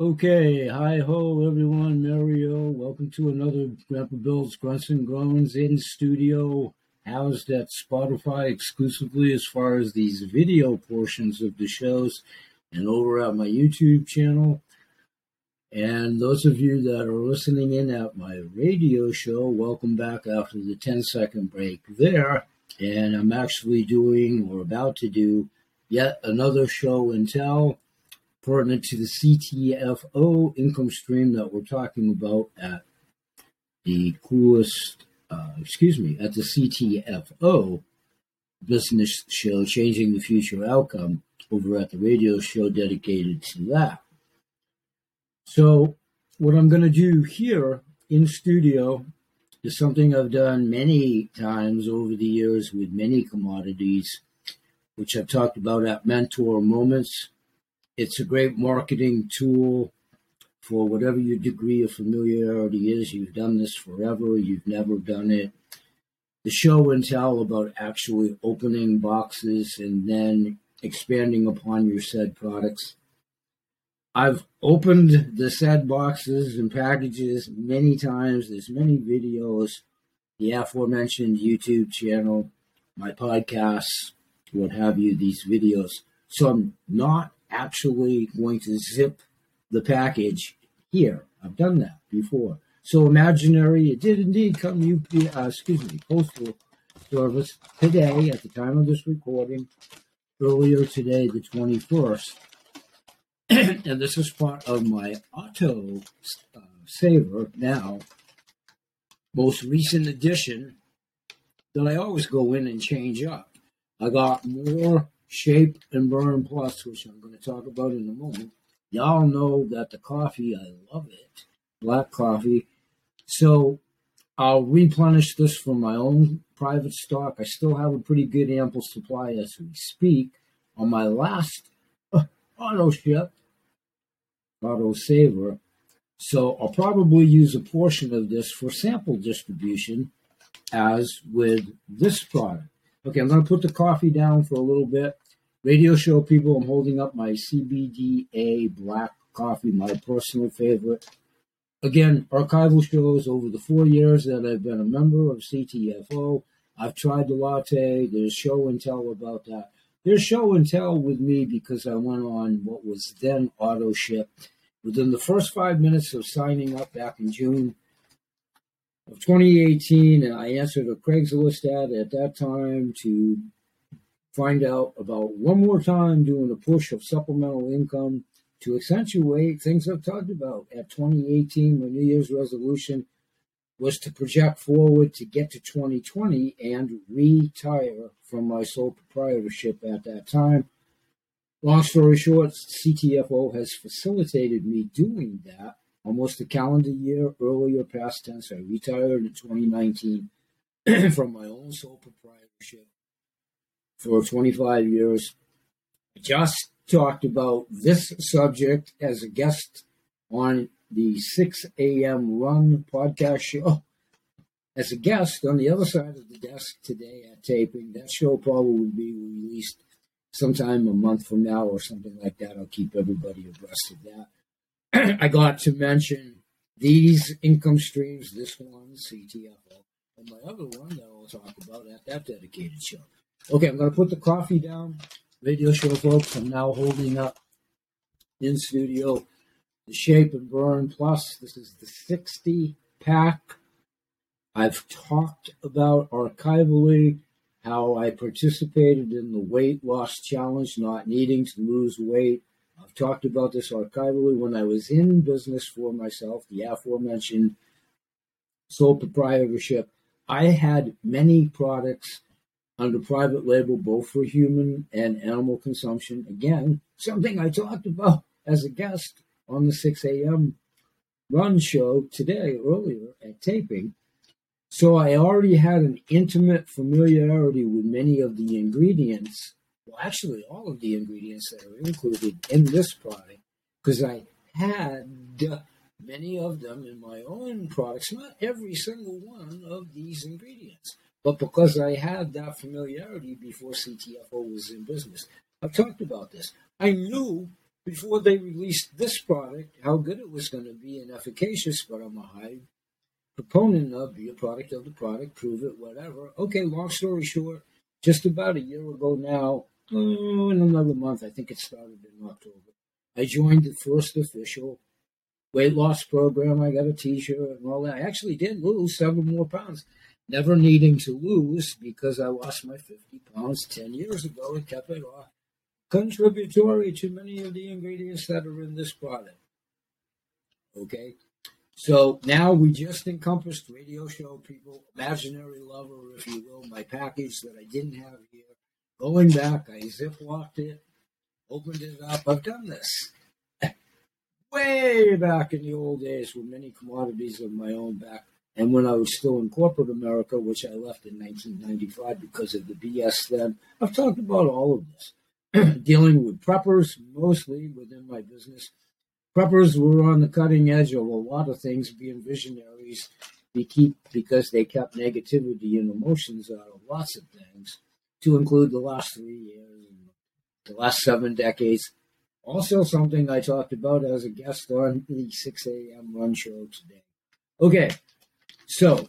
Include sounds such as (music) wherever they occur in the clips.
Okay, hi ho everyone, Mario. Welcome to another Grandpa Bill's Grunts and Groans in studio, housed at Spotify exclusively as far as these video portions of the shows, and over at my YouTube channel. And those of you that are listening in at my radio show, welcome back after the 10 second break there. And I'm actually doing or about to do yet another show and tell pertinent to the CTFO income stream that we're talking about at the coolest, uh, excuse me, at the CTFO business show, Changing the Future Outcome, over at the radio show dedicated to that. So, what I'm going to do here in studio is something I've done many times over the years with many commodities, which I've talked about at Mentor Moments it's a great marketing tool for whatever your degree of familiarity is. You've done this forever, you've never done it. The show and tell about actually opening boxes and then expanding upon your said products. I've opened the said boxes and packages many times. There's many videos, the aforementioned YouTube channel, my podcasts, what have you, these videos. So I'm not actually going to zip the package here. I've done that before. So imaginary, it did indeed come UP, uh, excuse me, postal service today at the time of this recording, earlier today, the 21st. (clears throat) and this is part of my auto uh, saver now, most recent edition that I always go in and change up. I got more Shape and Burn Plus, which I'm going to talk about in a moment. Y'all know that the coffee, I love it, black coffee. So I'll replenish this from my own private stock. I still have a pretty good ample supply as we speak. On my last uh, auto ship, auto saver, so I'll probably use a portion of this for sample distribution as with this product. Okay, I'm going to put the coffee down for a little bit. Radio show people, I'm holding up my CBDA black coffee, my personal favorite. Again, archival shows over the four years that I've been a member of CTFO. I've tried the latte. There's show and tell about that. There's show and tell with me because I went on what was then auto ship. Within the first five minutes of signing up back in June, of 2018, and I answered a Craigslist ad at that time to find out about one more time doing a push of supplemental income to accentuate things I've talked about at 2018. My New Year's resolution was to project forward to get to 2020 and retire from my sole proprietorship at that time. Long story short, CTFO has facilitated me doing that almost a calendar year earlier past tense. I retired in 2019 (clears throat) from my own sole proprietorship for 25 years. Just talked about this subject as a guest on the 6 a.m. Run podcast show. As a guest on the other side of the desk today at taping, that show probably will be released sometime a month from now or something like that. I'll keep everybody abreast of that. (clears throat) I got to mention these income streams, this one, CTFO, and my other one that I'll talk about at that dedicated show. Okay, I'm going to put the coffee down. Radio show, folks. I'm now holding up in studio the Shape and Burn Plus. This is the 60 pack. I've talked about archivally how I participated in the weight loss challenge, not needing to lose weight I've talked about this archivally when I was in business for myself, the aforementioned sole proprietorship. I had many products under private label, both for human and animal consumption. Again, something I talked about as a guest on the 6 a.m. run show today, earlier at taping. So I already had an intimate familiarity with many of the ingredients well, actually, all of the ingredients that are included in this product, because I had many of them in my own products, not every single one of these ingredients, but because I had that familiarity before CTFO was in business. I've talked about this. I knew before they released this product, how good it was going to be and efficacious, but I'm a high proponent of be a product of the product, prove it, whatever. Okay, long story short, just about a year ago now, oh, in another month, I think it started in October, I joined the first official weight loss program. I got a t-shirt and all that. I actually did lose several more pounds, never needing to lose because I lost my 50 pounds 10 years ago and kept it off. Contributory to many of the ingredients that are in this product. Okay. So now we just encompassed radio show people, imaginary lover, if you will, my package that I didn't have here. Going back, I ziplocked it, opened it up. I've done this (laughs) way back in the old days with many commodities of my own back. And when I was still in corporate America, which I left in 1995 because of the BS then, I've talked about all of this. (clears throat) Dealing with preppers, mostly within my business. Preppers were on the cutting edge of a lot of things, being visionaries, they keep, because they kept negativity and emotions out of lots of things, to include the last three years and the last seven decades. Also, something I talked about as a guest on the 6 a.m. run show today. Okay, so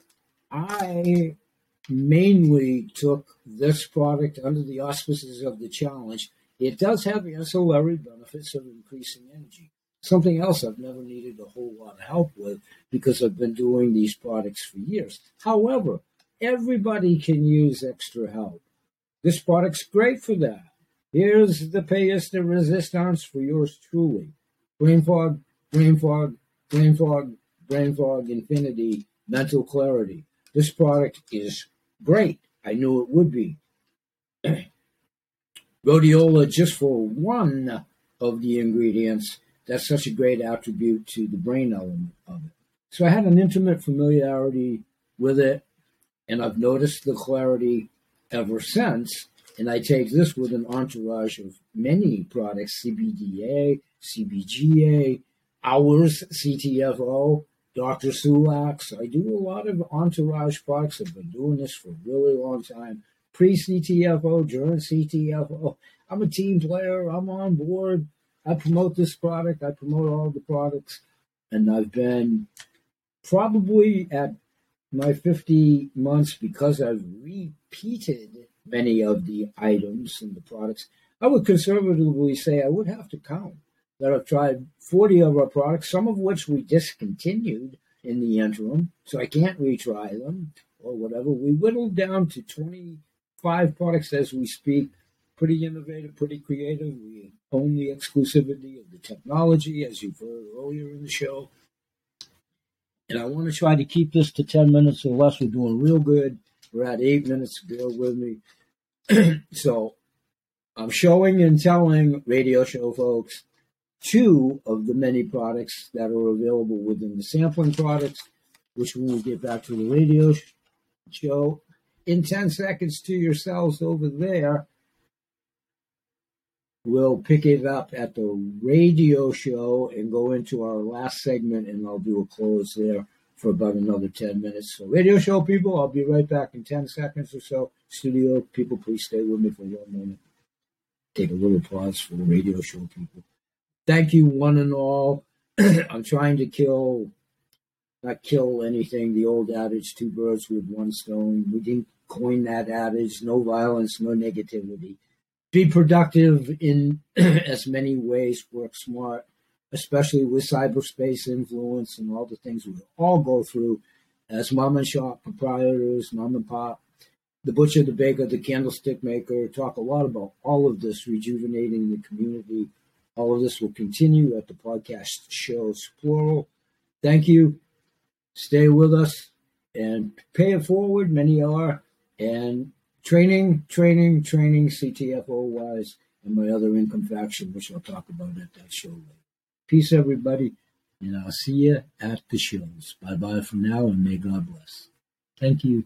I mainly took this product under the auspices of the challenge. It does have the ancillary benefits of increasing energy. Something else I've never needed a whole lot of help with because I've been doing these products for years. However, everybody can use extra help. This product's great for that. Here's the de resistance for yours truly. Brain fog, brain fog, brain fog, brain fog, infinity, mental clarity. This product is great. I knew it would be. (clears throat) Rhodiola, just for one of the ingredients, that's such a great attribute to the brain element of it. So I had an intimate familiarity with it, and I've noticed the clarity ever since. And I take this with an entourage of many products CBDA, CBGA, ours, CTFO, Dr. Sulax. I do a lot of entourage products. I've been doing this for a really long time. Pre CTFO, during CTFO. I'm a team player. I'm on board. I promote this product. I promote all the products. And I've been probably at my 50 months because I've repeated many of the items and the products. I would conservatively say I would have to count that I've tried 40 of our products, some of which we discontinued in the interim, so I can't retry them or whatever. We whittled down to 25 products as we speak. Pretty innovative, pretty creative. We own the exclusivity of the technology, as you've heard earlier in the show. And I want to try to keep this to 10 minutes or less. We're doing real good. We're at eight minutes. Bear with me. (clears throat) so I'm showing and telling radio show folks two of the many products that are available within the sampling products, which we get back to the radio show, in 10 seconds to yourselves over there, we'll pick it up at the radio show and go into our last segment, and I'll do a close there for about another 10 minutes. So, radio show people, I'll be right back in 10 seconds or so. Studio people, please stay with me for one moment. Take a little pause for the radio show people. Thank you, one and all. (clears throat) I'm trying to kill, not kill anything, the old adage, two birds with one stone. We didn't coin that adage no violence, no negativity. Be productive in (clears throat) as many ways, work smart especially with cyberspace influence and all the things we all go through as mom and shop proprietors, mom and pop, the butcher, the baker, the candlestick maker, talk a lot about all of this, rejuvenating the community. All of this will continue at the podcast shows plural. Thank you. Stay with us and pay it forward. Many are. And training, training, training, CTFO wise, and my other income faction, which I'll talk about at that show later. Peace, everybody, and I'll see you at the shows. Bye bye for now, and may God bless. Thank you.